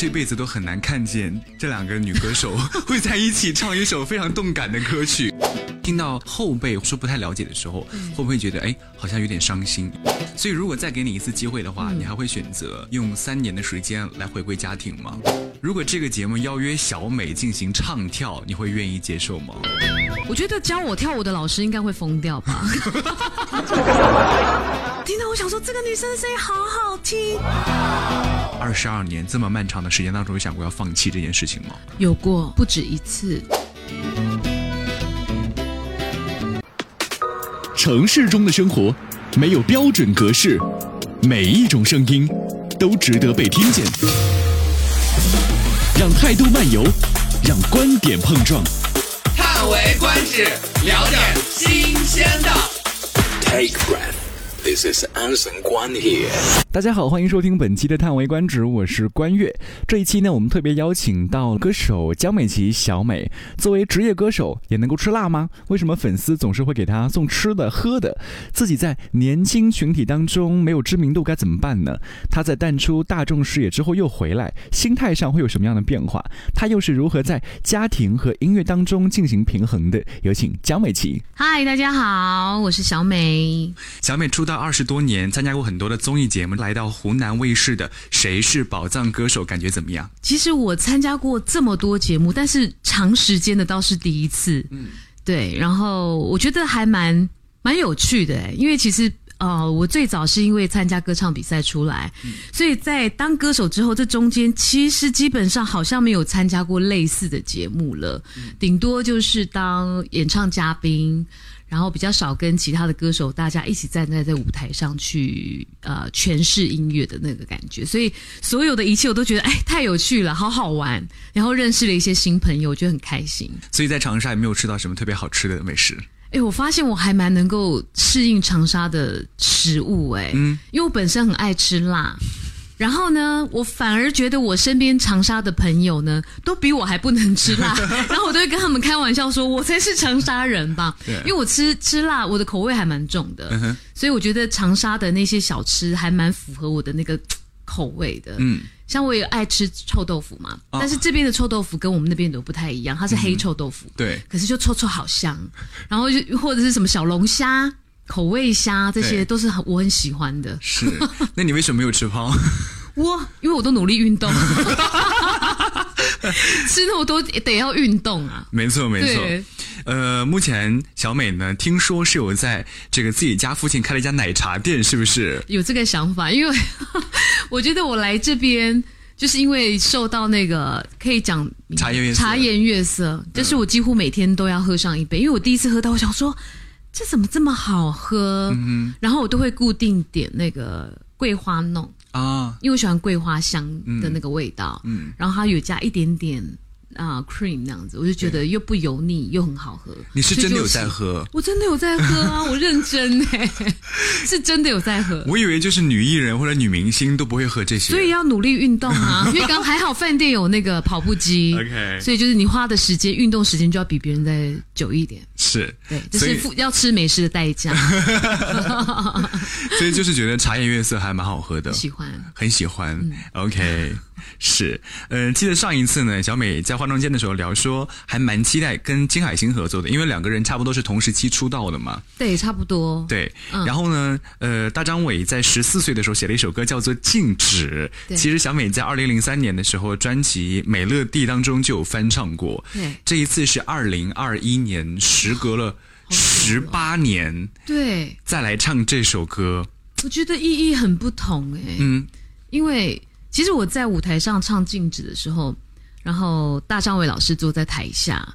这辈子都很难看见这两个女歌手 会在一起唱一首非常动感的歌曲。听到后辈说不太了解的时候，会不会觉得哎，好像有点伤心？所以如果再给你一次机会的话，你还会选择用三年的时间来回归家庭吗？如果这个节目邀约小美进行唱跳，你会愿意接受吗？我觉得教我跳舞的老师应该会疯掉吧。听到我想说，这个女生的声音好好听。二十二年这么漫长的时间当中，有想过要放弃这件事情吗？有过不止一次。城市中的生活没有标准格式，每一种声音都值得被听见。让态度漫游，让观点碰撞。叹为观止，聊点新鲜的。Take breath. This is Anson 关 here。大家好，欢迎收听本期的《叹为观止》，我是关悦。这一期呢，我们特别邀请到歌手江美琪小美。作为职业歌手，也能够吃辣吗？为什么粉丝总是会给她送吃的喝的？自己在年轻群体当中没有知名度该怎么办呢？她在淡出大众视野之后又回来，心态上会有什么样的变化？她又是如何在家庭和音乐当中进行平衡的？有请江美琪。嗨，大家好，我是小美。小美出道二十多年，参加过很多的综艺节目，来到湖南卫视的《谁是宝藏歌手》，感觉怎么样？其实我参加过这么多节目，但是长时间的倒是第一次。嗯，对，然后我觉得还蛮蛮有趣的，因为其实呃，我最早是因为参加歌唱比赛出来，所以在当歌手之后，这中间其实基本上好像没有参加过类似的节目了，顶多就是当演唱嘉宾。然后比较少跟其他的歌手大家一起站在在舞台上去呃诠释音乐的那个感觉，所以所有的一切我都觉得哎太有趣了，好好玩，然后认识了一些新朋友，我觉得很开心。所以在长沙也没有吃到什么特别好吃的美食。哎，我发现我还蛮能够适应长沙的食物哎，嗯，因为我本身很爱吃辣。然后呢，我反而觉得我身边长沙的朋友呢，都比我还不能吃辣。然后我都会跟他们开玩笑说，我才是长沙人吧。因为我吃吃辣，我的口味还蛮重的。所以我觉得长沙的那些小吃还蛮符合我的那个口味的。嗯，像我也爱吃臭豆腐嘛，但是这边的臭豆腐跟我们那边的不太一样，它是黑臭豆腐。对，可是就臭臭好香。然后就或者是什么小龙虾。口味虾这些都是很我很喜欢的。是，那你为什么没有吃胖？我因为我都努力运动，吃那么多得要运动啊。没错没错。呃，目前小美呢，听说是有在这个自己家附近开了一家奶茶店，是不是？有这个想法，因为 我觉得我来这边就是因为受到那个可以讲茶颜悦茶颜悦色，就是我几乎每天都要喝上一杯，因为我第一次喝到，我想说。这怎么这么好喝？然后我都会固定点那个桂花弄啊，因为我喜欢桂花香的那个味道。嗯，然后它有加一点点。啊，cream 那样子，我就觉得又不油腻又很好喝。你是真的有在喝？我真的有在喝啊，我认真哎，是真的有在喝。我以为就是女艺人或者女明星都不会喝这些，所以要努力运动啊。因为刚还好饭店有那个跑步机，OK，所以就是你花的时间运动时间就要比别人再久一点。是，对，这是付要吃美食的代价。所以就是觉得茶颜悦色还蛮好喝的，喜欢，很喜欢。OK，是，嗯，记得上一次呢，小美在化妆间的时候聊说，还蛮期待跟金海心合作的，因为两个人差不多是同时期出道的嘛。对，差不多。对，然后呢，呃，大张伟在十四岁的时候写了一首歌叫做《静止》，其实小美在二零零三年的时候专辑《美乐蒂》当中就有翻唱过。对，这一次是二零二一年，时隔了。十八年，对，再来唱这首歌，我觉得意义很不同哎。嗯，因为其实我在舞台上唱《静止》的时候，然后大张伟老师坐在台下，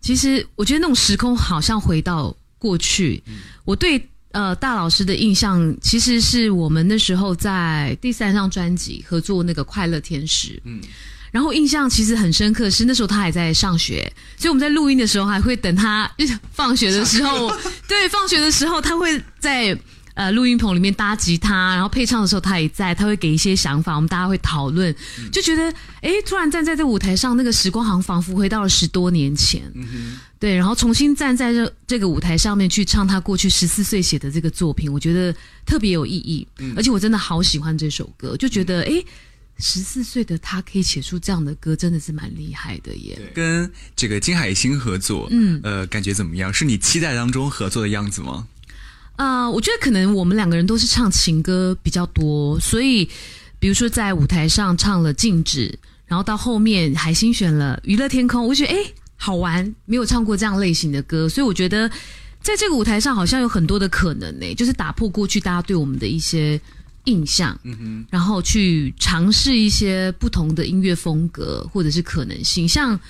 其实我觉得那种时空好像回到过去。我对呃大老师的印象，其实是我们那时候在第三张专辑合作那个《快乐天使》。嗯。然后印象其实很深刻，是那时候他还在上学，所以我们在录音的时候还会等他放学的时候，对，放学的时候他会在呃录音棚里面搭吉他，然后配唱的时候他也在，他会给一些想法，我们大家会讨论，就觉得哎，突然站在这舞台上，那个时光好像仿佛回到了十多年前，对，然后重新站在这这个舞台上面去唱他过去十四岁写的这个作品，我觉得特别有意义，而且我真的好喜欢这首歌，就觉得哎。十四岁的他可以写出这样的歌，真的是蛮厉害的耶。跟这个金海心合作，嗯，呃，感觉怎么样？是你期待当中合作的样子吗？啊，我觉得可能我们两个人都是唱情歌比较多，所以比如说在舞台上唱了《静止》，然后到后面海星选了《娱乐天空》，我觉得哎好玩，没有唱过这样类型的歌，所以我觉得在这个舞台上好像有很多的可能呢，就是打破过去大家对我们的一些。印象，然后去尝试一些不同的音乐风格或者是可能性，像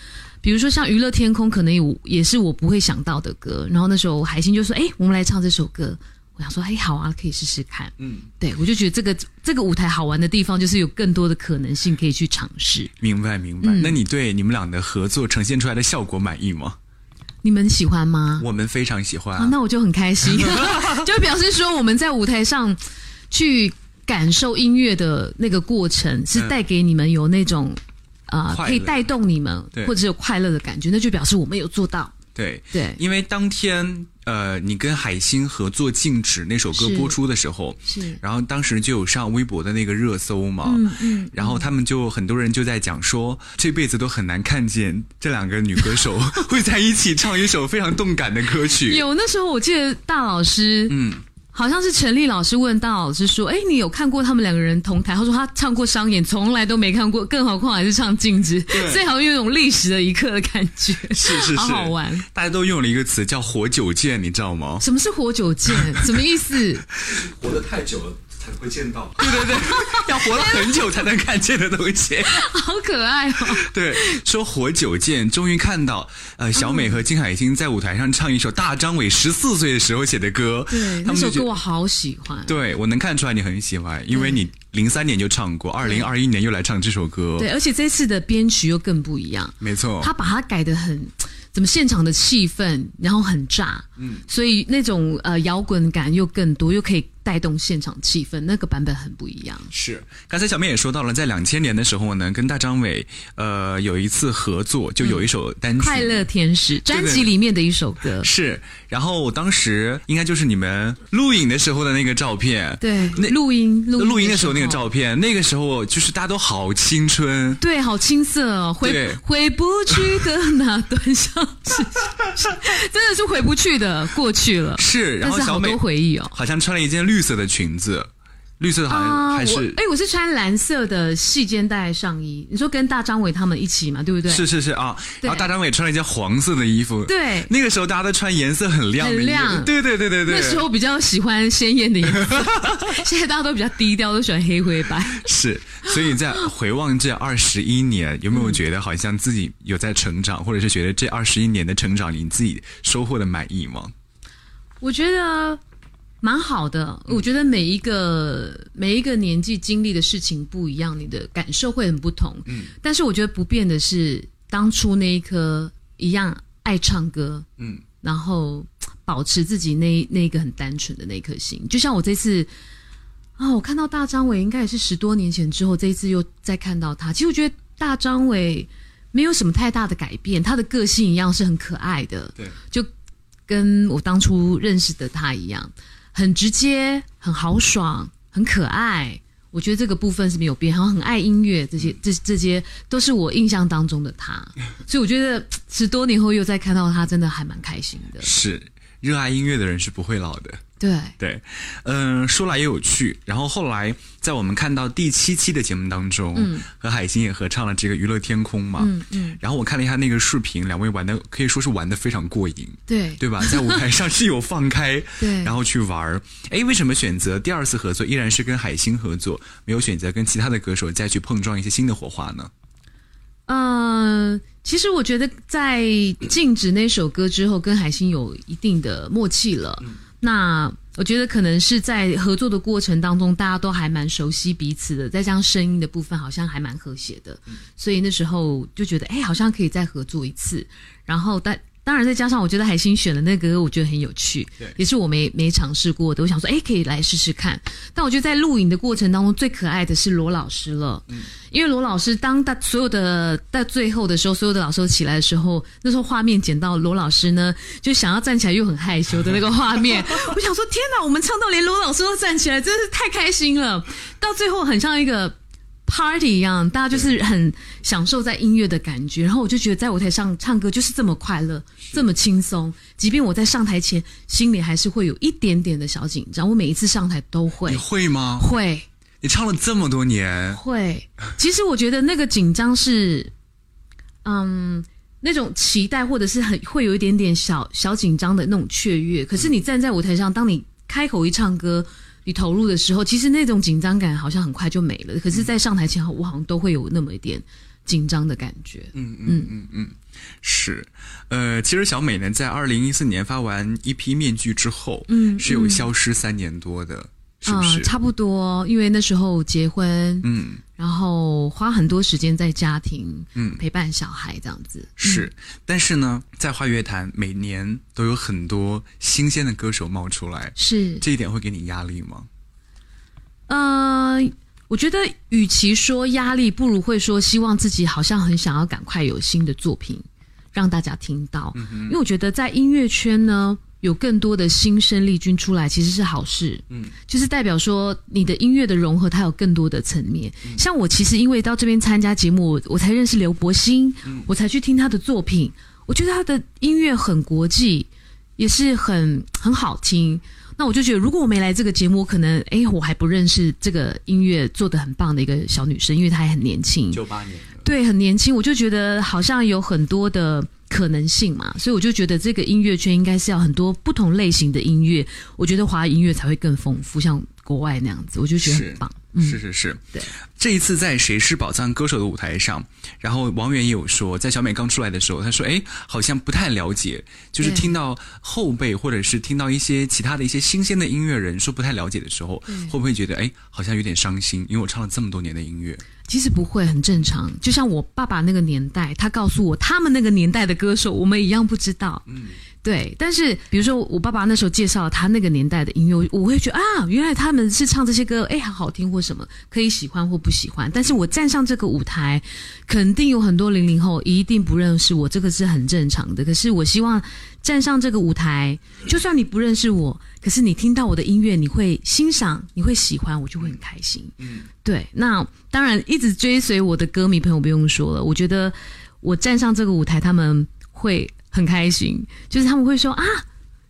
比如说像娱乐天空，可能有也是我不会想到的歌。然后那时候海星就说：“哎，我们来唱这首歌。”我想说：“哎，好啊，可以试试看。”嗯，对我就觉得这个这个舞台好玩的地方，就是有更多的可能性可以去尝试。明白，明白。那你对你们俩的合作呈现出来的效果满意吗？你们喜欢吗？我们非常喜欢。那我就很开心，就表示说我们在舞台上去。感受音乐的那个过程，是带给你们有那种啊，可以带动你们或者有快乐的感觉，那就表示我们有做到。对。对，因为当天呃，你跟海星合作《静止》那首歌播出的时候，是，然后当时就有上微博的那个热搜嘛，嗯嗯，然后他们就很多人就在讲说，这辈子都很难看见这两个女歌手 会在一起唱一首非常动感的歌曲。有那时候我记得大老师，嗯。好像是陈立老师问大老师说：“哎，你有看过他们两个人同台？”他说他唱过商演，从来都没看过，更何况还是唱静止，最好有种历史的一刻的感觉，是是是，好好玩。大家都用了一个词叫“活久见”，你知道吗？什么是“活久见”？什么意思？活得太久了。才会见到，对对对，要活了很久才能看见的东西，好可爱哦。对，说活久见，终于看到，呃，小美和金海心在舞台上唱一首大张伟十四岁的时候写的歌，对，那首歌我好喜欢。对我能看出来你很喜欢，因为你零三年就唱过，二零二一年又来唱这首歌，对，而且这次的编曲又更不一样，没错，他把它改的很。怎么现场的气氛，然后很炸，嗯，所以那种呃摇滚感又更多，又可以带动现场气氛，那个版本很不一样。是，刚才小妹也说到了，在两千年的时候呢，跟大张伟呃有一次合作，就有一首单曲《快乐天使》专辑里面的一首歌。是，然后我当时应该就是你们录影的时候的那个照片。对，那录音录音的时候那个照片，那个时候就是大家都好青春，对，好青涩哦，回回不去的那段相。是，真的是回不去的，过去了。是，然后小美回忆哦，好像穿了一件绿色的裙子。绿色的好像还是哎，我是穿蓝色的细肩带上衣。你说跟大张伟他们一起嘛，对不对？是是是啊，然后大张伟穿了一件黄色的衣服。对，那个时候大家都穿颜色很亮的衣服。对对对对对。那时候比较喜欢鲜艳的颜色，现在大家都比较低调，都喜欢黑灰白。是，所以在回望这二十一年，有没有觉得好像自己有在成长，或者是觉得这二十一年的成长，你自己收获的满意吗？我觉得。蛮好的，我觉得每一个每一个年纪经历的事情不一样，你的感受会很不同。嗯，但是我觉得不变的是当初那一颗一样爱唱歌，嗯，然后保持自己那那一个很单纯的那颗心。就像我这次啊，我看到大张伟应该也是十多年前之后，这一次又再看到他。其实我觉得大张伟没有什么太大的改变，他的个性一样是很可爱的，对，就跟我当初认识的他一样。很直接，很豪爽，很可爱。我觉得这个部分是没有变，然后很爱音乐，这些这这些都是我印象当中的他。所以我觉得十多年后又再看到他，真的还蛮开心的。是，热爱音乐的人是不会老的。对对，嗯，说来也有趣。然后后来在我们看到第七期的节目当中，嗯，和海星也合唱了这个《娱乐天空》嘛，嗯嗯。然后我看了一下那个视频，两位玩的可以说是玩的非常过瘾，对对吧？在舞台上是有放开，对，然后去玩儿。哎，为什么选择第二次合作依然是跟海星合作，没有选择跟其他的歌手再去碰撞一些新的火花呢？嗯，其实我觉得在禁止那首歌之后，跟海星有一定的默契了。那我觉得可能是在合作的过程当中，大家都还蛮熟悉彼此的，再加上声音的部分好像还蛮和谐的，所以那时候就觉得，哎，好像可以再合作一次。然后但。当然，再加上我觉得海星选的那个歌，我觉得很有趣，也是我没没尝试过的。我想说，哎，可以来试试看。但我觉得在录影的过程当中，最可爱的是罗老师了，嗯，因为罗老师当大所有的在最后的时候，所有的老师都起来的时候，那时候画面剪到罗老师呢，就想要站起来又很害羞的那个画面。我想说，天哪，我们唱到连罗老师都站起来，真的是太开心了。到最后，很像一个。Party 一样，大家就是很享受在音乐的感觉。然后我就觉得在舞台上唱歌就是这么快乐，这么轻松。即便我在上台前，心里还是会有一点点的小紧张。我每一次上台都会，你会吗？会。你唱了这么多年，会。其实我觉得那个紧张是，嗯，那种期待或者是很会有一点点小小紧张的那种雀跃。可是你站在舞台上，当你开口一唱歌。你投入的时候，其实那种紧张感好像很快就没了。可是，在上台前，我好像都会有那么一点紧张的感觉。嗯嗯嗯嗯，是。呃，其实小美呢，在二零一四年发完一批面具之后，嗯，是有消失三年多的。是不是，差不多，因为那时候结婚，嗯，然后花很多时间在家庭，嗯，陪伴小孩这样子。是，但是呢，在华乐坛每年都有很多新鲜的歌手冒出来，是这一点会给你压力吗？呃，我觉得与其说压力，不如会说希望自己好像很想要赶快有新的作品让大家听到，因为我觉得在音乐圈呢。有更多的新生力军出来，其实是好事。嗯，就是代表说你的音乐的融合，它有更多的层面。像我其实因为到这边参加节目，我才认识刘柏辛，我才去听他的作品。我觉得他的音乐很国际，也是很很好听。那我就觉得，如果我没来这个节目，可能哎，我还不认识这个音乐做的很棒的一个小女生，因为她还很年轻，九八年，对，很年轻。我就觉得好像有很多的。可能性嘛，所以我就觉得这个音乐圈应该是要很多不同类型的音乐，我觉得华语音乐才会更丰富，像国外那样子，我就觉得很棒。是是是，对。这一次在《谁是宝藏歌手》的舞台上，然后王源也有说，在小美刚出来的时候，他说：“哎，好像不太了解，就是听到后辈或者是听到一些其他的一些新鲜的音乐人说不太了解的时候，会不会觉得哎，好像有点伤心？因为我唱了这么多年的音乐。”其实不会，很正常。就像我爸爸那个年代，他告诉我他们那个年代的歌手，我们一样不知道。嗯。对，但是比如说我爸爸那时候介绍他那个年代的音乐，我会觉得啊，原来他们是唱这些歌，哎，好好听或什么，可以喜欢或不喜欢。但是我站上这个舞台，肯定有很多零零后一定不认识我，这个是很正常的。可是我希望站上这个舞台，就算你不认识我，可是你听到我的音乐，你会欣赏，你会喜欢，我就会很开心。嗯，对。那当然，一直追随我的歌迷朋友不用说了，我觉得我站上这个舞台，他们会。很开心，就是他们会说啊，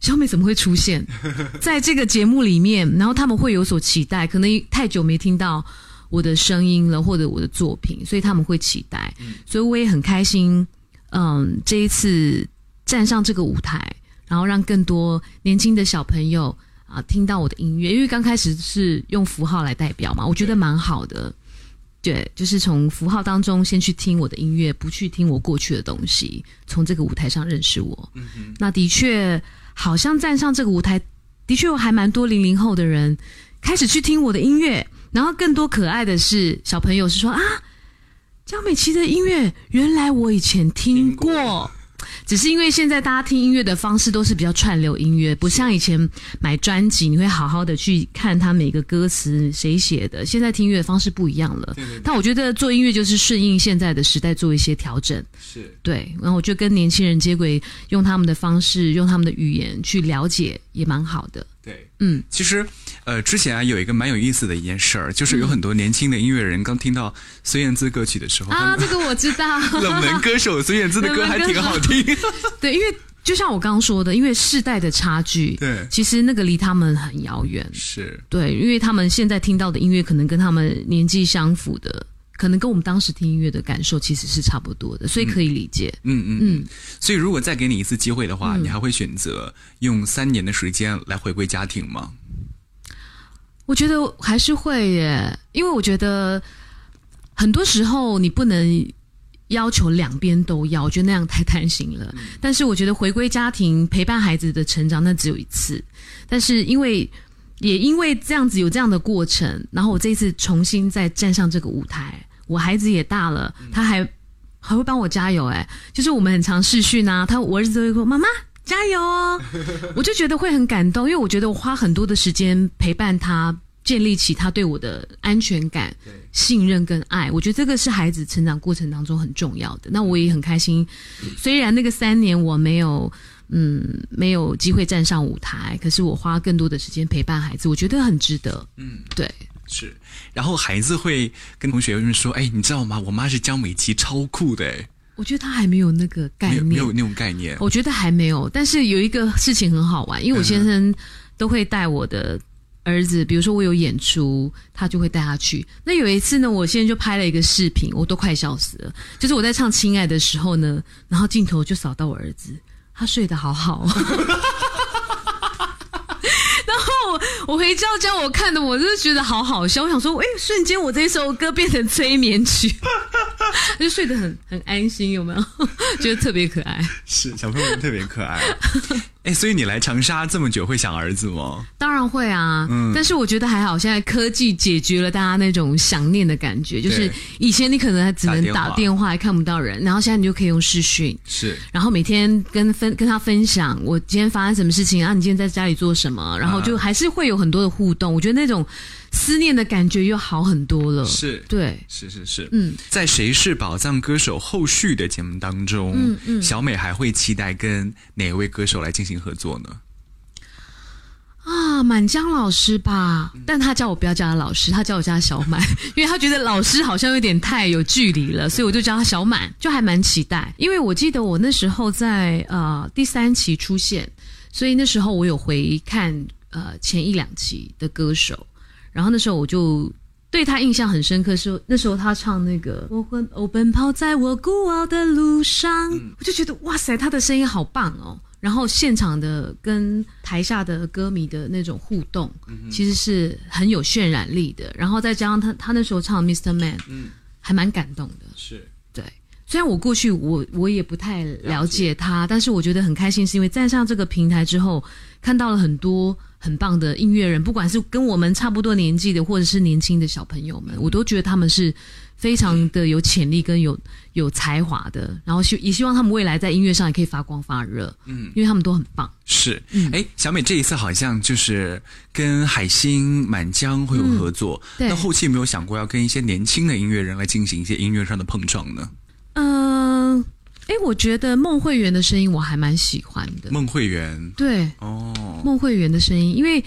小美怎么会出现 在这个节目里面？然后他们会有所期待，可能太久没听到我的声音了，或者我的作品，所以他们会期待。所以我也很开心，嗯，这一次站上这个舞台，然后让更多年轻的小朋友啊听到我的音乐，因为刚开始是用符号来代表嘛，我觉得蛮好的。对，就是从符号当中先去听我的音乐，不去听我过去的东西，从这个舞台上认识我。嗯，那的确好像站上这个舞台，的确还蛮多零零后的人开始去听我的音乐，然后更多可爱的是小朋友是说啊，江美琪的音乐原来我以前听过。只是因为现在大家听音乐的方式都是比较串流音乐，不像以前买专辑，你会好好的去看它每个歌词谁写的。现在听音乐的方式不一样了。但我觉得做音乐就是顺应现在的时代做一些调整。是对，然后我就跟年轻人接轨，用他们的方式，用他们的语言去了解，也蛮好的。对，嗯，其实，呃，之前啊有一个蛮有意思的一件事儿，就是有很多年轻的音乐人刚听到孙燕姿歌曲的时候啊，这个我知道，冷门歌手孙燕姿的歌还挺好听。对，因为就像我刚刚说的，因为世代的差距，对，其实那个离他们很遥远。是对，因为他们现在听到的音乐可能跟他们年纪相符的。可能跟我们当时听音乐的感受其实是差不多的，所以可以理解。嗯嗯嗯。所以如果再给你一次机会的话，你还会选择用三年的时间来回归家庭吗？我觉得还是会耶，因为我觉得很多时候你不能要求两边都要，我觉得那样太贪心了。但是我觉得回归家庭陪伴孩子的成长，那只有一次。但是因为也因为这样子有这样的过程，然后我这一次重新再站上这个舞台。我孩子也大了，他还还会帮我加油哎，就是我们很常试训啊，他我儿子都会说妈妈加油哦，我就觉得会很感动，因为我觉得我花很多的时间陪伴他，建立起他对我的安全感、信任跟爱，我觉得这个是孩子成长过程当中很重要的。那我也很开心，虽然那个三年我没有嗯没有机会站上舞台，可是我花更多的时间陪伴孩子，我觉得很值得。嗯，对。是，然后孩子会跟同学们说：“哎，你知道吗？我妈是江美琪，超酷的。”哎，我觉得他还没有那个概念，没有那种概念。我觉得还没有，但是有一个事情很好玩，因为我先生都会带我的儿子，比如说我有演出，他就会带他去。那有一次呢，我现在就拍了一个视频，我都快笑死了。就是我在唱《亲爱的》时候呢，然后镜头就扫到我儿子，他睡得好好。我回家教我看的，我真的觉得好好笑。我想说，哎，瞬间我这一首歌变成催眠曲，就睡得很很安心，有没有？觉得特别可爱。是小朋友特别可爱。哎，所以你来长沙这么久，会想儿子吗？当然会啊，嗯。但是我觉得还好，现在科技解决了大家那种想念的感觉。就是以前你可能还只能打电话，还看不到人，然后现在你就可以用视讯。是。然后每天跟分跟他分享我今天发生什么事情啊？你今天在家里做什么？然后就还是会有很多的互动。我觉得那种思念的感觉又好很多了。是。对。是是是。嗯，在《谁是宝藏歌手》后续的节目当中，嗯嗯，小美还会期待跟哪位歌手来进行？合作呢？啊，满江老师吧，但他叫我不要叫他老师，他叫我叫他小满，因为他觉得老师好像有点太有距离了，所以我就叫他小满，就还蛮期待。因为我记得我那时候在呃第三期出现，所以那时候我有回看呃前一两期的歌手，然后那时候我就对他印象很深刻，是那时候他唱那个我奔跑在我孤傲的路上，我就觉得哇塞，他的声音好棒哦。然后现场的跟台下的歌迷的那种互动，其实是很有渲染力的。然后再加上他他那时候唱《Mr. Man》，嗯，还蛮感动的。是，对。虽然我过去我我也不太了解他，但是我觉得很开心，是因为站上这个平台之后，看到了很多很棒的音乐人，不管是跟我们差不多年纪的，或者是年轻的小朋友们，我都觉得他们是。非常的有潜力跟有有才华的，然后希也希望他们未来在音乐上也可以发光发热，嗯，因为他们都很棒。是，哎，小美这一次好像就是跟海星、满江会有合作，那后期有没有想过要跟一些年轻的音乐人来进行一些音乐上的碰撞呢？嗯，哎，我觉得孟慧圆的声音我还蛮喜欢的。孟慧圆，对，哦，孟慧圆的声音，因为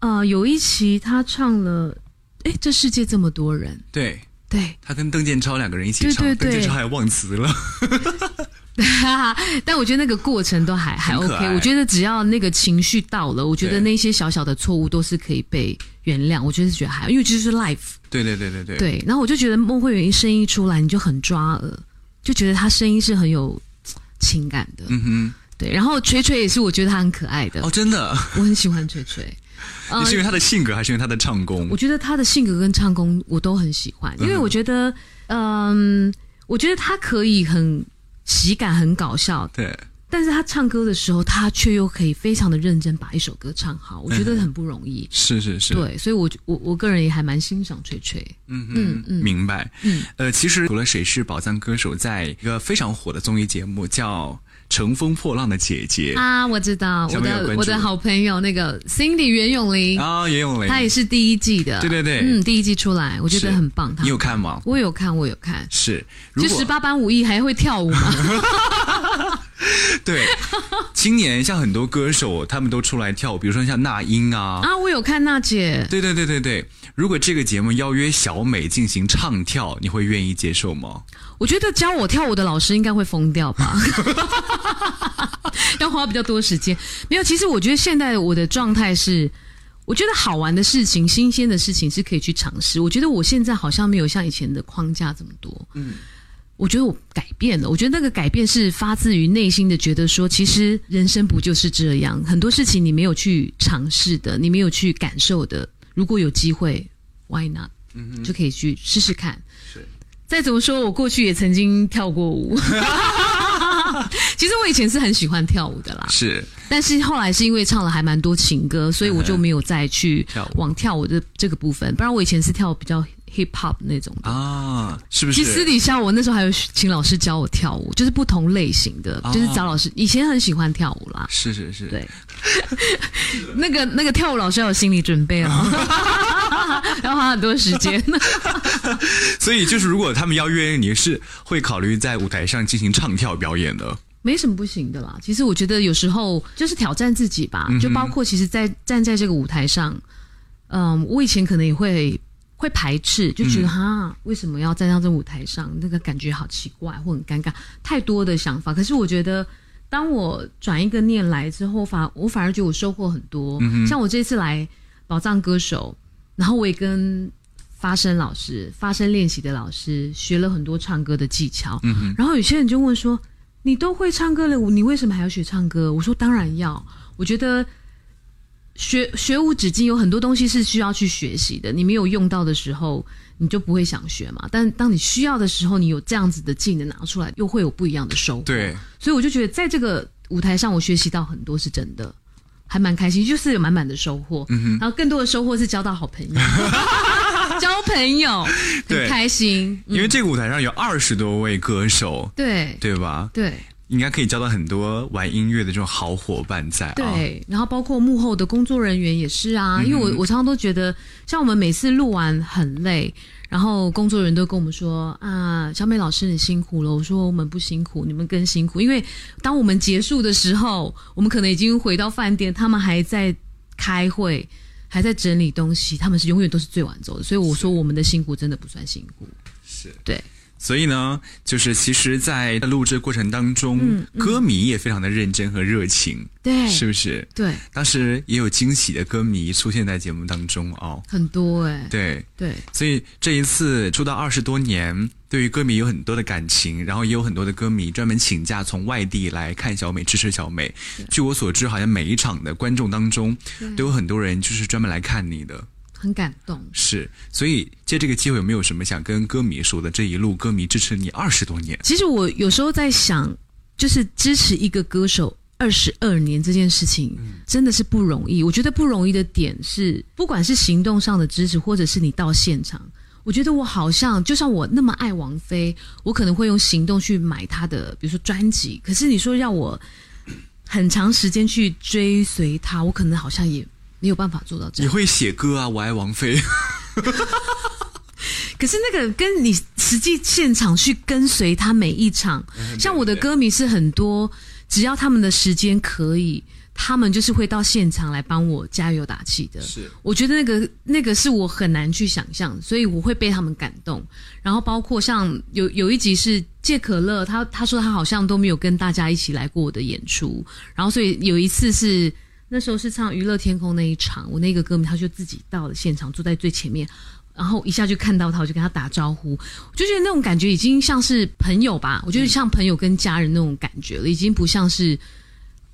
呃，有一期他唱了，哎，这世界这么多人，对。对他跟邓建超两个人一起唱，邓建超还忘词了。但我觉得那个过程都还还 OK。我觉得只要那个情绪到了，我觉得那些小小的错误都是可以被原谅。我觉得觉得还，因为这是 life。对对对对对。对，然后我就觉得孟慧圆一声音出来，你就很抓耳，就觉得他声音是很有情感的。嗯哼。对，然后锤锤也是，我觉得他很可爱的。哦，真的，我很喜欢锤锤。你是因为他的性格，还是因为他的唱功？我觉得他的性格跟唱功我都很喜欢，因为我觉得，嗯，我觉得他可以很喜感、很搞笑，对。但是他唱歌的时候，他却又可以非常的认真把一首歌唱好，我觉得很不容易。是是是，对，所以我我我个人也还蛮欣赏翠翠。嗯嗯嗯，明白。嗯，呃，其实除了谁是宝藏歌手，在一个非常火的综艺节目叫。乘风破浪的姐姐啊，我知道我的我的好朋友那个 Cindy 袁咏琳啊，袁咏琳，她也是第一季的，对对对，嗯，第一季出来，我觉得很棒。你有看吗？我有看，我有看，是就十八般武艺，还会跳舞吗？对，今年像很多歌手，他们都出来跳舞，比如说像那英啊，啊，我有看娜姐，对对对对对。如果这个节目邀约小美进行唱跳，你会愿意接受吗？我觉得教我跳舞的老师应该会疯掉吧，要花比较多时间。没有，其实我觉得现在我的状态是，我觉得好玩的事情、新鲜的事情是可以去尝试。我觉得我现在好像没有像以前的框架这么多。嗯，我觉得我改变了。我觉得那个改变是发自于内心的，觉得说，其实人生不就是这样？很多事情你没有去尝试的，你没有去感受的。如果有机会，Why not？嗯就可以去试试看。是，再怎么说，我过去也曾经跳过舞。其实我以前是很喜欢跳舞的啦。是，但是后来是因为唱了还蛮多情歌，所以我就没有再去往跳舞的这个部分。不然我以前是跳比较。Hip hop 那种啊，是不是？其实私底下我那时候还有请老师教我跳舞，就是不同类型的，就是找老师。以前很喜欢跳舞啦，是是是，对。那个那个跳舞老师要有心理准备啊，要花很多时间。所以就是，如果他们邀约你，是会考虑在舞台上进行唱跳表演的，没什么不行的啦。其实我觉得有时候就是挑战自己吧，就包括其实，在站在这个舞台上，嗯，我以前可能也会。会排斥，就觉得哈，为什么要站到这舞台上？那个感觉好奇怪或很尴尬，太多的想法。可是我觉得，当我转一个念来之后，反我反而觉得我收获很多。像我这次来宝藏歌手，然后我也跟发声老师、发声练习的老师学了很多唱歌的技巧。然后有些人就问说：“你都会唱歌了，你为什么还要学唱歌？”我说：“当然要。”我觉得。学学无止境，有很多东西是需要去学习的。你没有用到的时候，你就不会想学嘛。但当你需要的时候，你有这样子的技能拿出来，又会有不一样的收获。对，所以我就觉得在这个舞台上，我学习到很多，是真的，还蛮开心，就是有满满的收获。嗯然后更多的收获是交到好朋友，交朋友，很开心。因为这个舞台上有二十多位歌手，对对吧？对。应该可以交到很多玩音乐的这种好伙伴在。对，然后包括幕后的工作人员也是啊，因为我我常常都觉得，像我们每次录完很累，然后工作人员都跟我们说啊，小美老师你辛苦了。我说我们不辛苦，你们更辛苦，因为当我们结束的时候，我们可能已经回到饭店，他们还在开会，还在整理东西，他们是永远都是最晚走的。所以我说我们的辛苦真的不算辛苦，是对。所以呢，就是其实，在录制过程当中，歌迷也非常的认真和热情，对，是不是？对，当时也有惊喜的歌迷出现在节目当中哦，很多哎，对。对，所以这一次出道二十多年，对于歌迷有很多的感情，然后也有很多的歌迷专门请假从外地来看小美，支持小美。据我所知，好像每一场的观众当中，都有很多人就是专门来看你的。很感动，是，所以借这个机会，有没有什么想跟歌迷说的？这一路歌迷支持你二十多年。其实我有时候在想，就是支持一个歌手二十二年这件事情，真的是不容易。我觉得不容易的点是，不管是行动上的支持，或者是你到现场，我觉得我好像就像我那么爱王菲，我可能会用行动去买她的，比如说专辑。可是你说让我很长时间去追随她，我可能好像也。没有办法做到这样。你会写歌啊？我爱王菲。可是那个跟你实际现场去跟随他每一场，像我的歌迷是很多，只要他们的时间可以，他们就是会到现场来帮我加油打气的。是，我觉得那个那个是我很难去想象，所以我会被他们感动。然后包括像有有一集是借可乐，他他说他好像都没有跟大家一起来过我的演出，然后所以有一次是。那时候是唱《娱乐天空》那一场，我那个歌迷他就自己到了现场，坐在最前面，然后一下就看到他，我就跟他打招呼，我就觉得那种感觉已经像是朋友吧，我觉得像朋友跟家人那种感觉了，已经不像是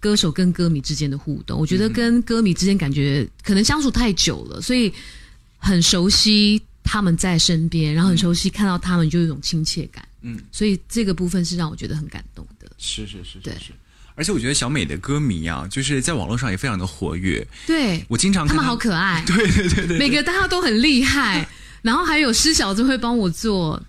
歌手跟歌迷之间的互动。我觉得跟歌迷之间感觉可能相处太久了，所以很熟悉他们在身边，然后很熟悉看到他们就有一种亲切感。嗯，所以这个部分是让我觉得很感动的。是是是，对。而且我觉得小美的歌迷啊，就是在网络上也非常的活跃。对，我经常他们好可爱。对对对对，每个大家都很厉害。然后还有施小子会帮我做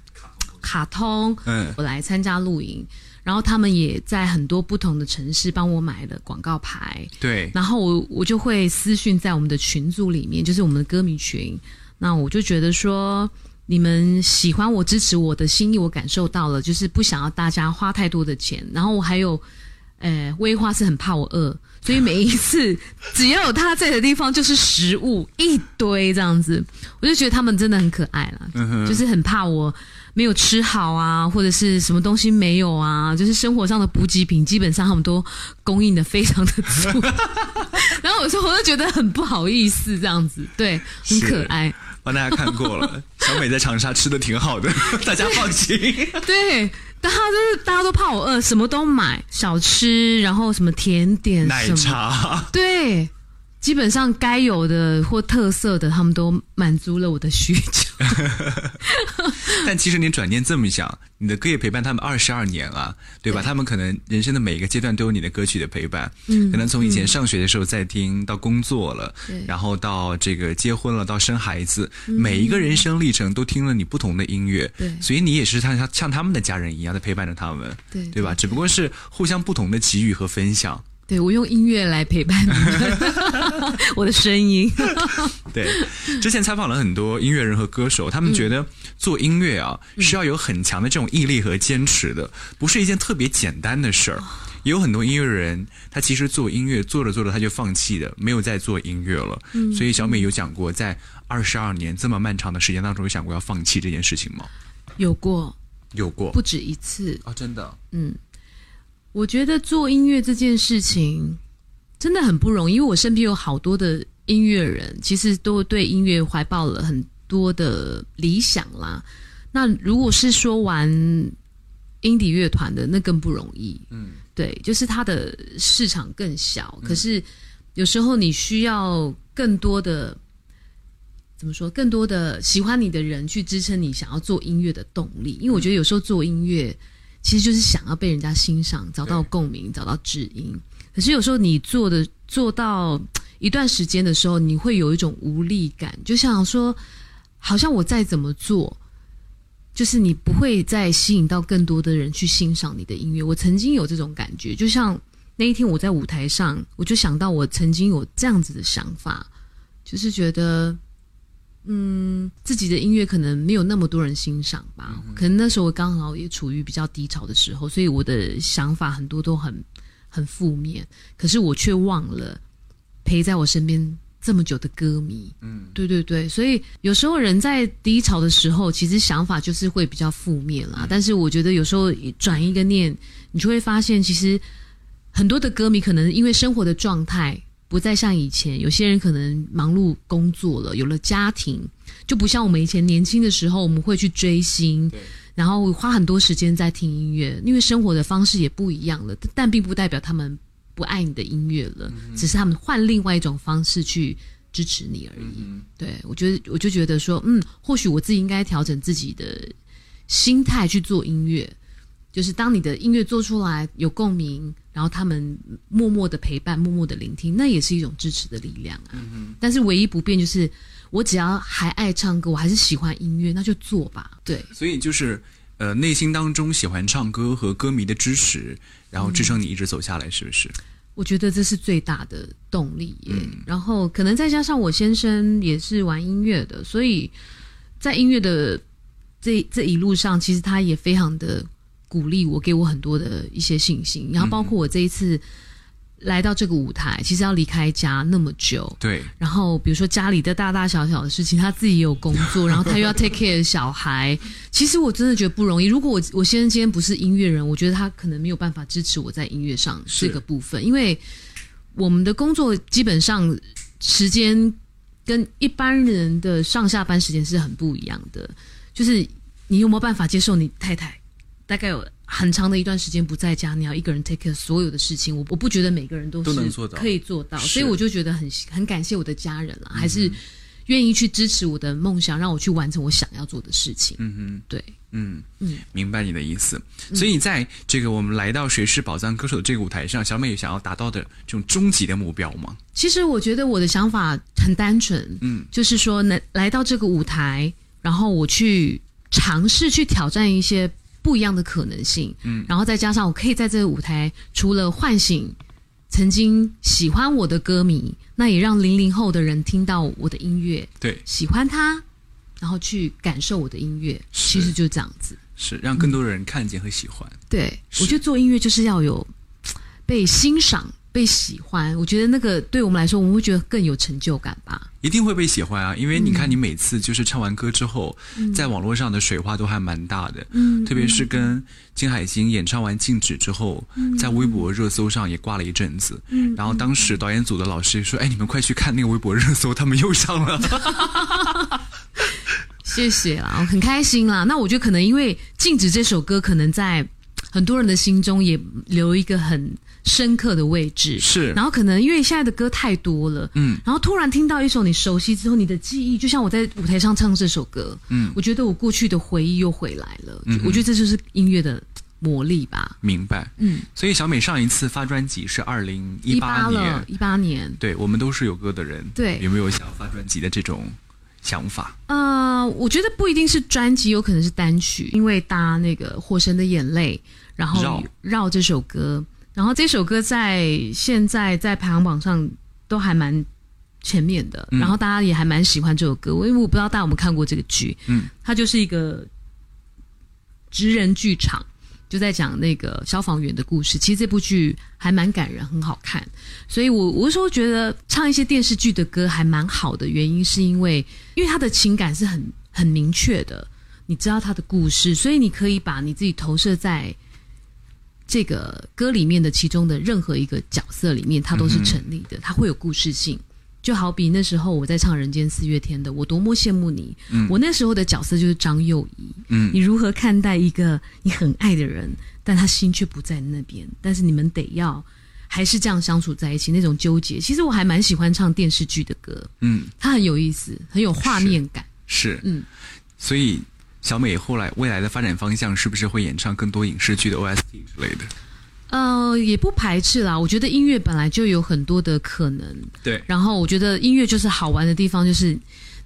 卡通，嗯，我来参加录影。然后他们也在很多不同的城市帮我买了广告牌。对，然后我我就会私讯在我们的群组里面，就是我们的歌迷群。那我就觉得说，你们喜欢我、支持我的心意，我感受到了，就是不想要大家花太多的钱。然后我还有。呃，微花是很怕我饿，所以每一次 只要有他在的地方，就是食物一堆这样子，我就觉得他们真的很可爱了，就是很怕我没有吃好啊，或者是什么东西没有啊，就是生活上的补给品，基本上他们都供应的非常的足。然后有时候我就觉得很不好意思这样子，对，很可爱。帮大家看过了，小美在长沙吃的挺好的，大家放心。对。但他就是大家都怕我饿，什么都买小吃，然后什么甜点、奶茶，对。基本上该有的或特色的，他们都满足了我的需求。但其实你转念这么想，你的歌也陪伴他们二十二年了，对吧？他们可能人生的每一个阶段都有你的歌曲的陪伴。嗯，可能从以前上学的时候在听，到工作了，然后到这个结婚了，到生孩子，每一个人生历程都听了你不同的音乐。对，所以你也是像像他们的家人一样在陪伴着他们。对，对吧？只不过是互相不同的给予和分享。对，我用音乐来陪伴你，我的声音。对，之前采访了很多音乐人和歌手，他们觉得做音乐啊，是要有很强的这种毅力和坚持的，不是一件特别简单的事儿。也有很多音乐人，他其实做音乐做着做着他就放弃了，没有再做音乐了。嗯，所以小美有讲过，在二十二年这么漫长的时间当中，有想过要放弃这件事情吗？有过，有过，不止一次啊！真的，嗯，我觉得做音乐这件事情真的很不容易，因为我身边有好多的音乐人，其实都对音乐怀抱了很多的理想啦。那如果是说玩音底乐团的，那更不容易。嗯，对，就是它的市场更小，可是有时候你需要更多的怎么说？更多的喜欢你的人去支撑你想要做音乐的动力。因为我觉得有时候做音乐其实就是想要被人家欣赏，找到共鸣，找到知音。可是有时候你做的做到一段时间的时候，你会有一种无力感，就像说，好像我再怎么做。就是你不会再吸引到更多的人去欣赏你的音乐。我曾经有这种感觉，就像那一天我在舞台上，我就想到我曾经有这样子的想法，就是觉得，嗯，自己的音乐可能没有那么多人欣赏吧。可能那时候我刚好也处于比较低潮的时候，所以我的想法很多都很很负面。可是我却忘了陪在我身边。这么久的歌迷，嗯，对对对，所以有时候人在低潮的时候，其实想法就是会比较负面啦。但是我觉得有时候转一个念，你就会发现，其实很多的歌迷可能因为生活的状态不再像以前，有些人可能忙碌工作了，有了家庭，就不像我们以前年轻的时候，我们会去追星，然后花很多时间在听音乐，因为生活的方式也不一样了，但并不代表他们。不爱你的音乐了，只是他们换另外一种方式去支持你而已。对我觉得，我就觉得说，嗯，或许我自己应该调整自己的心态去做音乐。就是当你的音乐做出来有共鸣，然后他们默默的陪伴、默默的聆听，那也是一种支持的力量啊。但是唯一不变就是，我只要还爱唱歌，我还是喜欢音乐，那就做吧。对，所以就是呃，内心当中喜欢唱歌和歌迷的支持。然后支撑你一直走下来，是不是？我觉得这是最大的动力。嗯，然后可能再加上我先生也是玩音乐的，所以在音乐的这这一路上，其实他也非常的鼓励我，给我很多的一些信心。然后包括我这一次。来到这个舞台，其实要离开家那么久，对。然后比如说家里的大大小小的事情，他自己也有工作，然后他又要 take care 小孩。其实我真的觉得不容易。如果我我先生今天不是音乐人，我觉得他可能没有办法支持我在音乐上这个部分，因为我们的工作基本上时间跟一般人的上下班时间是很不一样的。就是你有没有办法接受你太太大概有？很长的一段时间不在家，你要一个人 take care 所有的事情，我我不觉得每个人都是可以做到，所以我就觉得很很感谢我的家人了，还是愿意去支持我的梦想，让我去完成我想要做的事情。嗯哼，对，嗯嗯，明白你的意思。所以在这个我们来到《谁是宝藏歌手》的这个舞台上，小美有想要达到的这种终极的目标吗？其实我觉得我的想法很单纯，嗯，就是说能来到这个舞台，然后我去尝试去挑战一些。不一样的可能性，嗯，然后再加上我可以在这个舞台，除了唤醒曾经喜欢我的歌迷，那也让零零后的人听到我的音乐，对，喜欢他，然后去感受我的音乐，其实就这样子，是让更多的人看见和喜欢。对，我觉得做音乐就是要有被欣赏。被喜欢，我觉得那个对我们来说，我们会觉得更有成就感吧。一定会被喜欢啊，因为你看，你每次就是唱完歌之后，在网络上的水花都还蛮大的。嗯，特别是跟金海心演唱完《静止》之后，在微博热搜上也挂了一阵子。嗯，然后当时导演组的老师说：“哎，你们快去看那个微博热搜，他们又上了。”谢谢啦，很开心啦。那我觉得可能因为《静止》这首歌，可能在很多人的心中也留一个很。深刻的位置。是，然后可能因为现在的歌太多了，嗯，然后突然听到一首你熟悉之后，你的记忆就像我在舞台上唱这首歌，嗯，我觉得我过去的回忆又回来了，嗯，我觉得这就是音乐的魔力吧。明白，嗯，所以小美上一次发专辑是二零一八年，一八年，对我们都是有歌的人，对，有没有想要发专辑的这种想法？呃，我觉得不一定是专辑，有可能是单曲，因为搭那个《火神的眼泪》，然后绕这首歌。然后这首歌在现在在排行榜上都还蛮前面的，然后大家也还蛮喜欢这首歌。因为我不知道大家有没有看过这个剧，嗯，它就是一个职人剧场，就在讲那个消防员的故事。其实这部剧还蛮感人，很好看。所以我我说觉得唱一些电视剧的歌还蛮好的，原因是因为因为他的情感是很很明确的，你知道他的故事，所以你可以把你自己投射在这个歌里面的其中的任何一个角色里面，它都是成立的，它会有故事性。就好比那时候我在唱《人间四月天》的，我多么羡慕你。嗯，我那时候的角色就是张幼仪。嗯，你如何看待一个你很爱的人，但他心却不在那边？但是你们得要还是这样相处在一起，那种纠结。其实我还蛮喜欢唱电视剧的歌。嗯，它很有意思，很有画面感。是，嗯，所以小美后来未来的发展方向是不是会演唱更多影视剧的 OST 之类的？呃，也不排斥啦。我觉得音乐本来就有很多的可能。对。然后我觉得音乐就是好玩的地方，就是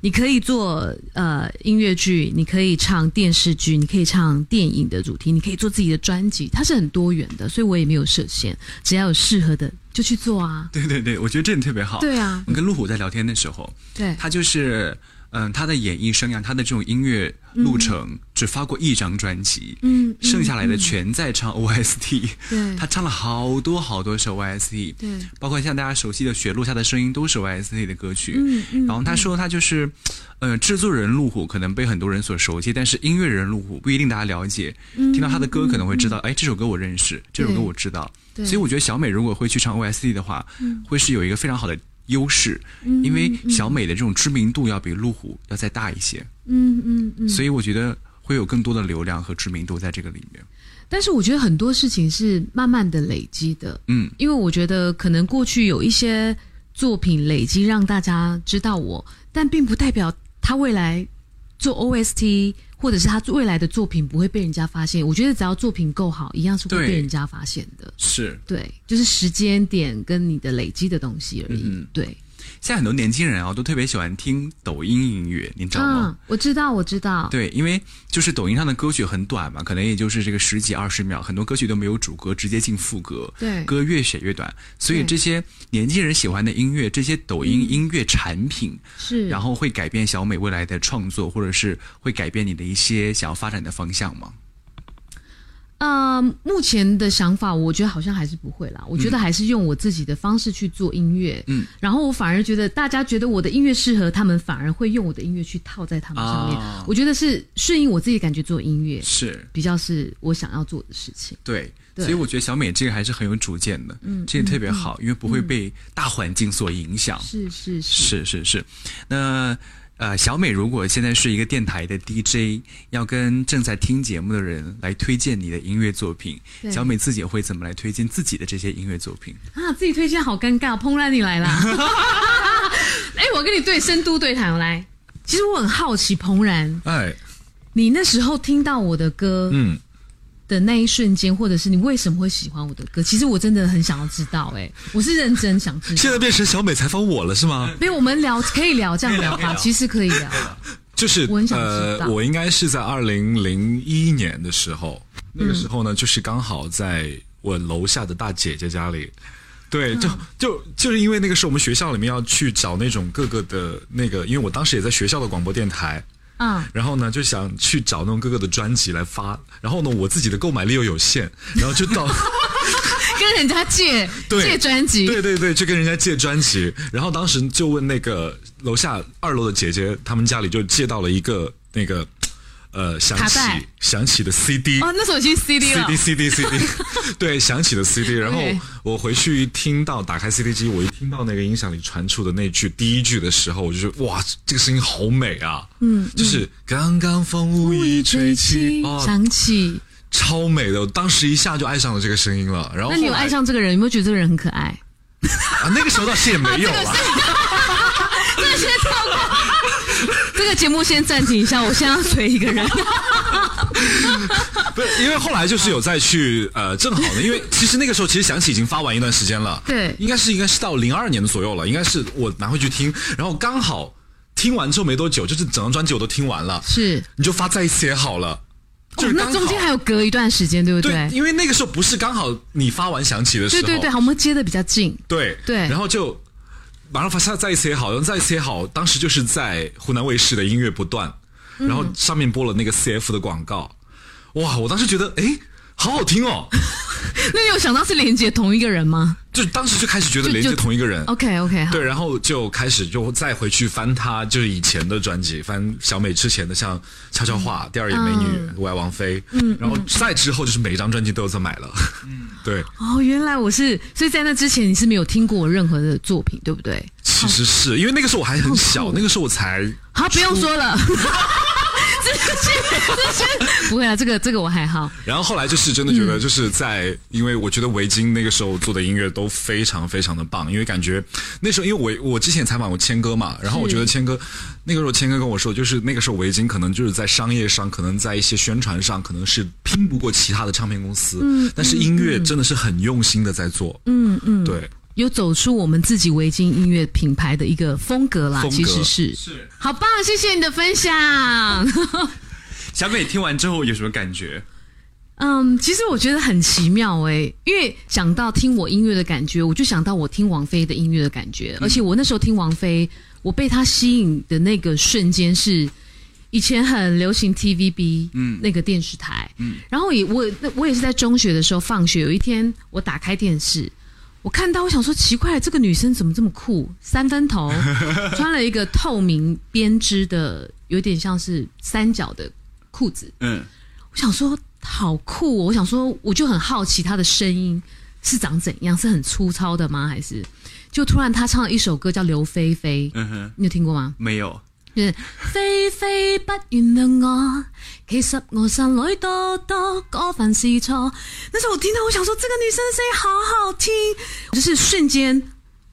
你可以做呃音乐剧，你可以唱电视剧，你可以唱电影的主题，你可以做自己的专辑，它是很多元的，所以我也没有设限，只要有适合的就去做啊。对对对，我觉得这点特别好。对啊。我跟路虎在聊天的时候，对他就是。嗯，他的演艺生涯，他的这种音乐路程，只发过一张专辑，嗯，剩下来的全在唱 OST。对，他唱了好多好多首 OST，对，包括像大家熟悉的《雪落下的声音》都是 OST 的歌曲。嗯嗯。然后他说，他就是，呃，制作人路虎可能被很多人所熟悉，但是音乐人路虎不一定大家了解。听到他的歌可能会知道，哎，这首歌我认识，这首歌我知道。所以我觉得小美如果会去唱 OST 的话，会是有一个非常好的。优势，因为小美的这种知名度要比路虎要再大一些，嗯嗯嗯，所以我觉得会有更多的流量和知名度在这个里面。但是我觉得很多事情是慢慢的累积的，嗯，因为我觉得可能过去有一些作品累积让大家知道我，但并不代表他未来做 OST。或者是他未来的作品不会被人家发现，我觉得只要作品够好，一样是会被人家发现的。是对，就是时间点跟你的累积的东西而已。对。现在很多年轻人啊，都特别喜欢听抖音音乐，你知道吗？我知道，我知道。对，因为就是抖音上的歌曲很短嘛，可能也就是这个十几二十秒，很多歌曲都没有主歌，直接进副歌。对，歌越写越短，所以这些年轻人喜欢的音乐，这些抖音音乐产品是，然后会改变小美未来的创作，或者是会改变你的一些想要发展的方向吗？呃，目前的想法，我觉得好像还是不会啦。我觉得还是用我自己的方式去做音乐，嗯，然后我反而觉得大家觉得我的音乐适合他们，反而会用我的音乐去套在他们上面。我觉得是顺应我自己感觉做音乐是比较是我想要做的事情。对，所以我觉得小美这个还是很有主见的，嗯，这个特别好，因为不会被大环境所影响。是是是是是，那。呃，小美如果现在是一个电台的 DJ，要跟正在听节目的人来推荐你的音乐作品，小美自己会怎么来推荐自己的这些音乐作品啊？自己推荐好尴尬，怦然你来啦！哎，我跟你对深度对谈来，其实我很好奇，怦然，哎，你那时候听到我的歌，嗯。的那一瞬间，或者是你为什么会喜欢我的歌？其实我真的很想要知道，哎，我是认真想知道。现在变成小美采访我了是吗？没有，我们聊可以聊这样聊吧？其实可以聊。就是呃，我应该是在二零零一年的时候，那个时候呢，就是刚好在我楼下的大姐姐家里，对，就就就是因为那个是我们学校里面要去找那种各个的那个，因为我当时也在学校的广播电台。嗯，然后呢，就想去找那种哥哥的专辑来发，然后呢，我自己的购买力又有限，然后就到 跟人家借 借专辑，对对对，就跟人家借专辑，然后当时就问那个楼下二楼的姐姐，他们家里就借到了一个那个。呃，响起响起的 CD 哦，那时候已经 CD 了，CD CD CD，对，响起的 CD。然后我回去一听到打开 CD 机，我一听到那个音响里传出的那句第一句的时候，我就觉得哇，这个声音好美啊！嗯，就是刚刚风无意吹起，响起，超美的。我当时一下就爱上了这个声音了。然后，那你有爱上这个人？有没有觉得这个人很可爱？啊，那个时候倒是也没有 了。这些跳过。这个节目先暂停一下，我现在要追一个人。不是，因为后来就是有再去呃，正好呢，因为其实那个时候其实想起已经发完一段时间了，对，应该是应该是到零二年的左右了，应该是我拿回去听，然后刚好听完之后没多久，就是整张专辑我都听完了，是，你就发再也好了，就是那中间还有隔一段时间，对不对？因为那个时候不是刚好你发完想起的时候，对对对，我们接的比较近，对对，然后就。马上发下再一次也好，然后再一次也好，当时就是在湖南卫视的音乐不断，然后上面播了那个 CF 的广告，哇！我当时觉得，哎，好好听哦。那你有想到是连接同一个人吗？就当时就开始觉得连接同一个人。OK OK，对，然后就开始就再回去翻他就是以前的专辑，翻小美之前的像悄悄话、第二眼美女、我爱王菲，嗯，然后再之后就是每一张专辑都有在买了。嗯，对。哦，原来我是，所以在那之前你是没有听过我任何的作品，对不对？其实是因为那个时候我还很小，那个时候我才好，不用说了。不会啊，这个这个我还好。然后后来就是真的觉得，就是在因为我觉得维京那个时候做的音乐都非常非常的棒，因为感觉那时候因为我我之前采访过谦哥嘛，然后我觉得谦哥那个时候谦哥跟我说，就是那个时候维京可能就是在商业上，可能在一些宣传上，可能是拼不过其他的唱片公司，嗯，但是音乐真的是很用心的在做，嗯嗯，对。有走出我们自己维京音乐品牌的一个风格啦，其实是是好棒，谢谢你的分享。小美听完之后有什么感觉？嗯，其实我觉得很奇妙哎，因为想到听我音乐的感觉，我就想到我听王菲的音乐的感觉，而且我那时候听王菲，我被她吸引的那个瞬间是以前很流行 TVB，嗯，那个电视台，嗯，然后也我那我也是在中学的时候放学，有一天我打开电视。我看到，我想说奇怪，这个女生怎么这么酷？三分头，穿了一个透明编织的，有点像是三角的裤子。嗯，我想说好酷，哦我想说我就很好奇她的声音是长怎样，是很粗糙的吗？还是就突然她唱了一首歌叫《刘菲菲》，嗯哼，你有听过吗？没有。菲菲不原谅我，其实我心里多多嗰份是错。那时候我听到，我想说这个女生的声音好好听，就是瞬间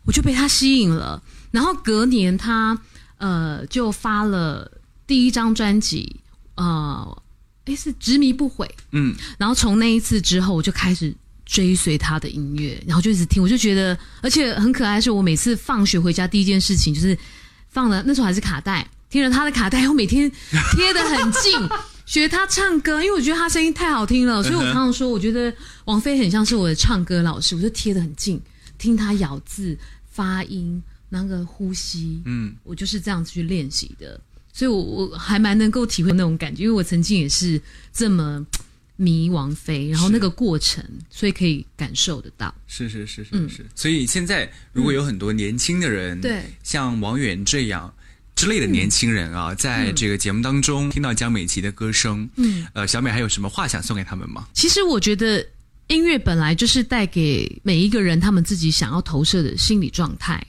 我就被她吸引了。然后隔年她呃就发了第一张专辑，呃，哎是执迷不悔，嗯。然后从那一次之后，我就开始追随她的音乐，然后就一直听，我就觉得，而且很可爱，是我每次放学回家第一件事情就是。放了那时候还是卡带，听了他的卡带，我每天 贴的很近，学他唱歌，因为我觉得他声音太好听了，所以我常常说，我觉得王菲很像是我的唱歌老师，我就贴的很近，听他咬字、发音、那个呼吸，嗯，我就是这样子去练习的，所以我我还蛮能够体会那种感觉，因为我曾经也是这么。迷王菲，然后那个过程，所以可以感受得到。是是是是是，所以现在如果有很多年轻的人，对，像王源这样之类的年轻人啊，在这个节目当中听到江美琪的歌声，嗯，呃，小美还有什么话想送给他们吗？其实我觉得音乐本来就是带给每一个人他们自己想要投射的心理状态。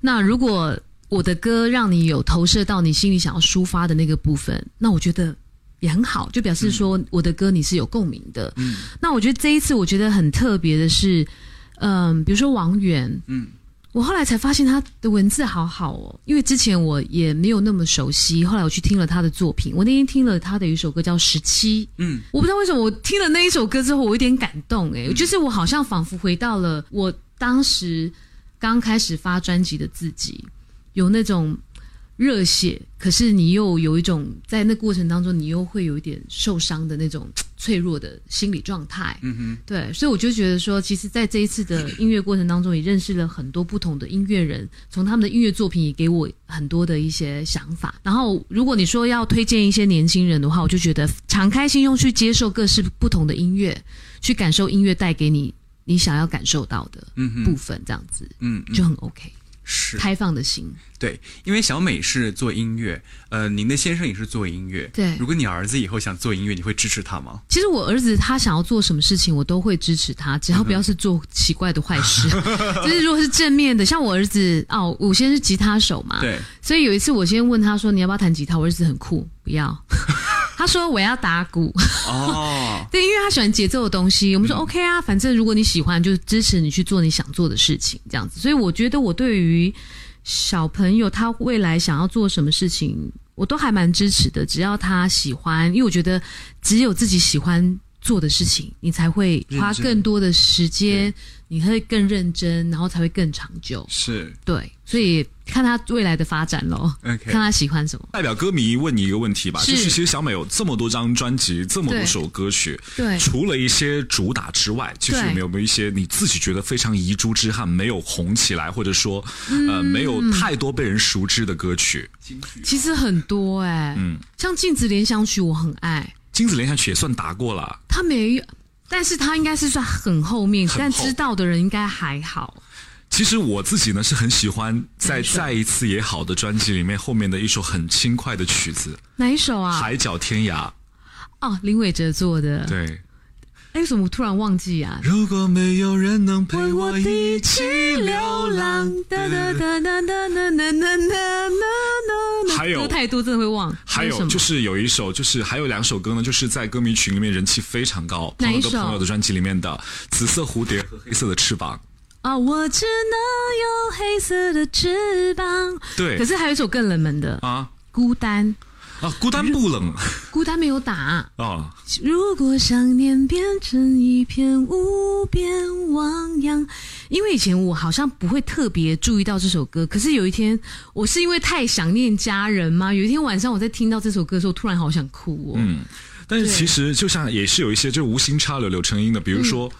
那如果我的歌让你有投射到你心里想要抒发的那个部分，那我觉得。也很好，就表示说我的歌你是有共鸣的。嗯，那我觉得这一次我觉得很特别的是，嗯，比如说王源，嗯，我后来才发现他的文字好好哦，因为之前我也没有那么熟悉，后来我去听了他的作品，我那天听了他的一首歌叫《十七》，嗯，我不知道为什么我听了那一首歌之后，我有点感动，哎，就是我好像仿佛回到了我当时刚开始发专辑的自己，有那种。热血，可是你又有一种在那过程当中，你又会有一点受伤的那种脆弱的心理状态。嗯哼，对，所以我就觉得说，其实，在这一次的音乐过程当中，也认识了很多不同的音乐人，从他们的音乐作品也给我很多的一些想法。然后，如果你说要推荐一些年轻人的话，我就觉得敞开心胸去接受各式不同的音乐，去感受音乐带给你你想要感受到的部分，这样子，嗯，就很 OK。是开放的心，对，因为小美是做音乐，呃，您的先生也是做音乐，对。如果你儿子以后想做音乐，你会支持他吗？其实我儿子他想要做什么事情，我都会支持他，只要不要是做奇怪的坏事。就是如果是正面的，像我儿子哦，我先是吉他手嘛，对。所以有一次我先问他说：“你要不要弹吉他？”我儿子很酷，不要。他说：“我要打鼓。”哦，对，因为他喜欢节奏的东西。我们说 OK 啊，反正如果你喜欢，就支持你去做你想做的事情，这样子。所以我觉得我对于小朋友他未来想要做什么事情，我都还蛮支持的。只要他喜欢，因为我觉得只有自己喜欢做的事情，你才会花更多的时间。你会更认真，然后才会更长久。是对，所以看他未来的发展喽。看他喜欢什么。代表歌迷问你一个问题吧，就是其实小美有这么多张专辑，这么多首歌曲，对，除了一些主打之外，其实有没有一些你自己觉得非常遗珠之憾，没有红起来，或者说呃没有太多被人熟知的歌曲？其实很多哎，嗯，像《镜子联想曲》我很爱，《镜子联想曲》也算打过了。他没有。但是他应该是算很后面，但知道的人应该还好。其实我自己呢是很喜欢在再一次也好的专辑里面后面的一首很轻快的曲子，哪一首啊？海角天涯。哦，林伟哲做的。对。为什么我突然忘记啊？如果没有人能陪我一起流浪。哒哒哒哒哒哒哒哒哒还有太多真的会忘。还有就是有一首，就是还有两首歌呢，就是在歌迷群里面人气非常高。哪一首？朋友的专辑里面的《紫色蝴蝶》和《黑色的翅膀》。啊，我只能有黑色的翅膀。对。可是还有一首更冷门的啊，《孤单》。啊，孤单不冷，孤单没有打啊。如果想念变成一片无边汪洋，因为以前我好像不会特别注意到这首歌，可是有一天，我是因为太想念家人吗？有一天晚上我在听到这首歌的时候，突然好想哭哦。嗯，但是其实就像也是有一些就无心插柳柳成荫的，比如说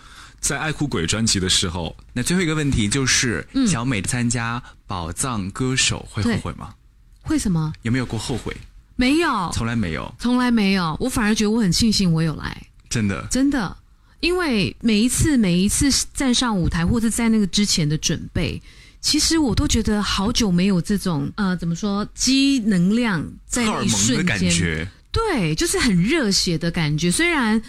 在《爱哭鬼》专辑的时候，那最后一个问题就是，小美参加宝藏歌手会后悔吗？会什么？有没有过后悔？没有，从来没有，从来没有。我反而觉得我很庆幸我有来，真的，真的。因为每一次，每一次站上舞台，或者在那个之前的准备，其实我都觉得好久没有这种呃，怎么说，积能量在一瞬间，对，就是很热血的感觉。虽然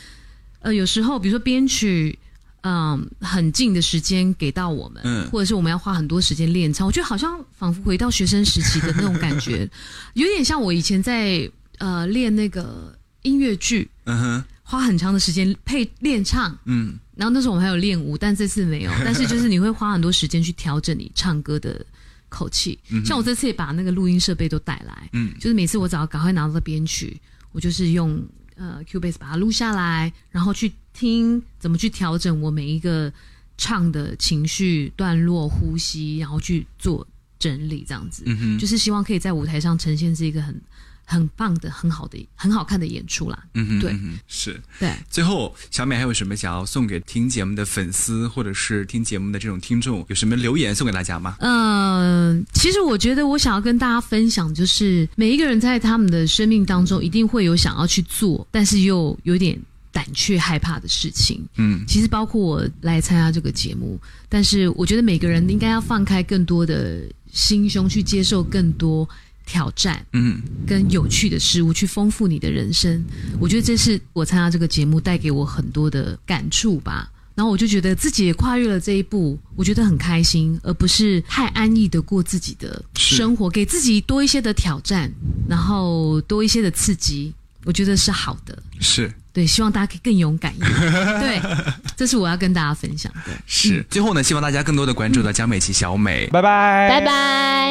呃，有时候比如说编曲。嗯，很近的时间给到我们，嗯，或者是我们要花很多时间练唱，我觉得好像仿佛回到学生时期的那种感觉，有点像我以前在呃练那个音乐剧，嗯哼，花很长的时间配练唱，嗯，然后那时候我们还有练舞，但这次没有，但是就是你会花很多时间去调整你唱歌的口气，像我这次也把那个录音设备都带来，嗯，就是每次我只要赶快拿到编曲，我就是用。呃，Cubase 把它录下来，然后去听怎么去调整我每一个唱的情绪段落、呼吸，然后去做整理，这样子，就是希望可以在舞台上呈现是一个很。很棒的、很好的、很好看的演出啦。嗯哼，对，是，对。最后，小美还有什么想要送给听节目的粉丝，或者是听节目的这种听众，有什么留言送给大家吗？嗯，其实我觉得我想要跟大家分享，就是每一个人在他们的生命当中，一定会有想要去做，但是又有点胆怯、害怕的事情。嗯，其实包括我来参加这个节目，但是我觉得每个人应该要放开更多的心胸，去接受更多。挑战，嗯，跟有趣的事物去丰富你的人生，我觉得这是我参加这个节目带给我很多的感触吧。然后我就觉得自己也跨越了这一步，我觉得很开心，而不是太安逸的过自己的生活，给自己多一些的挑战，然后多一些的刺激，我觉得是好的。是对，希望大家可以更勇敢一点。对，这是我要跟大家分享的。是最后呢，希望大家更多的关注到江美琪小美，拜拜，拜拜。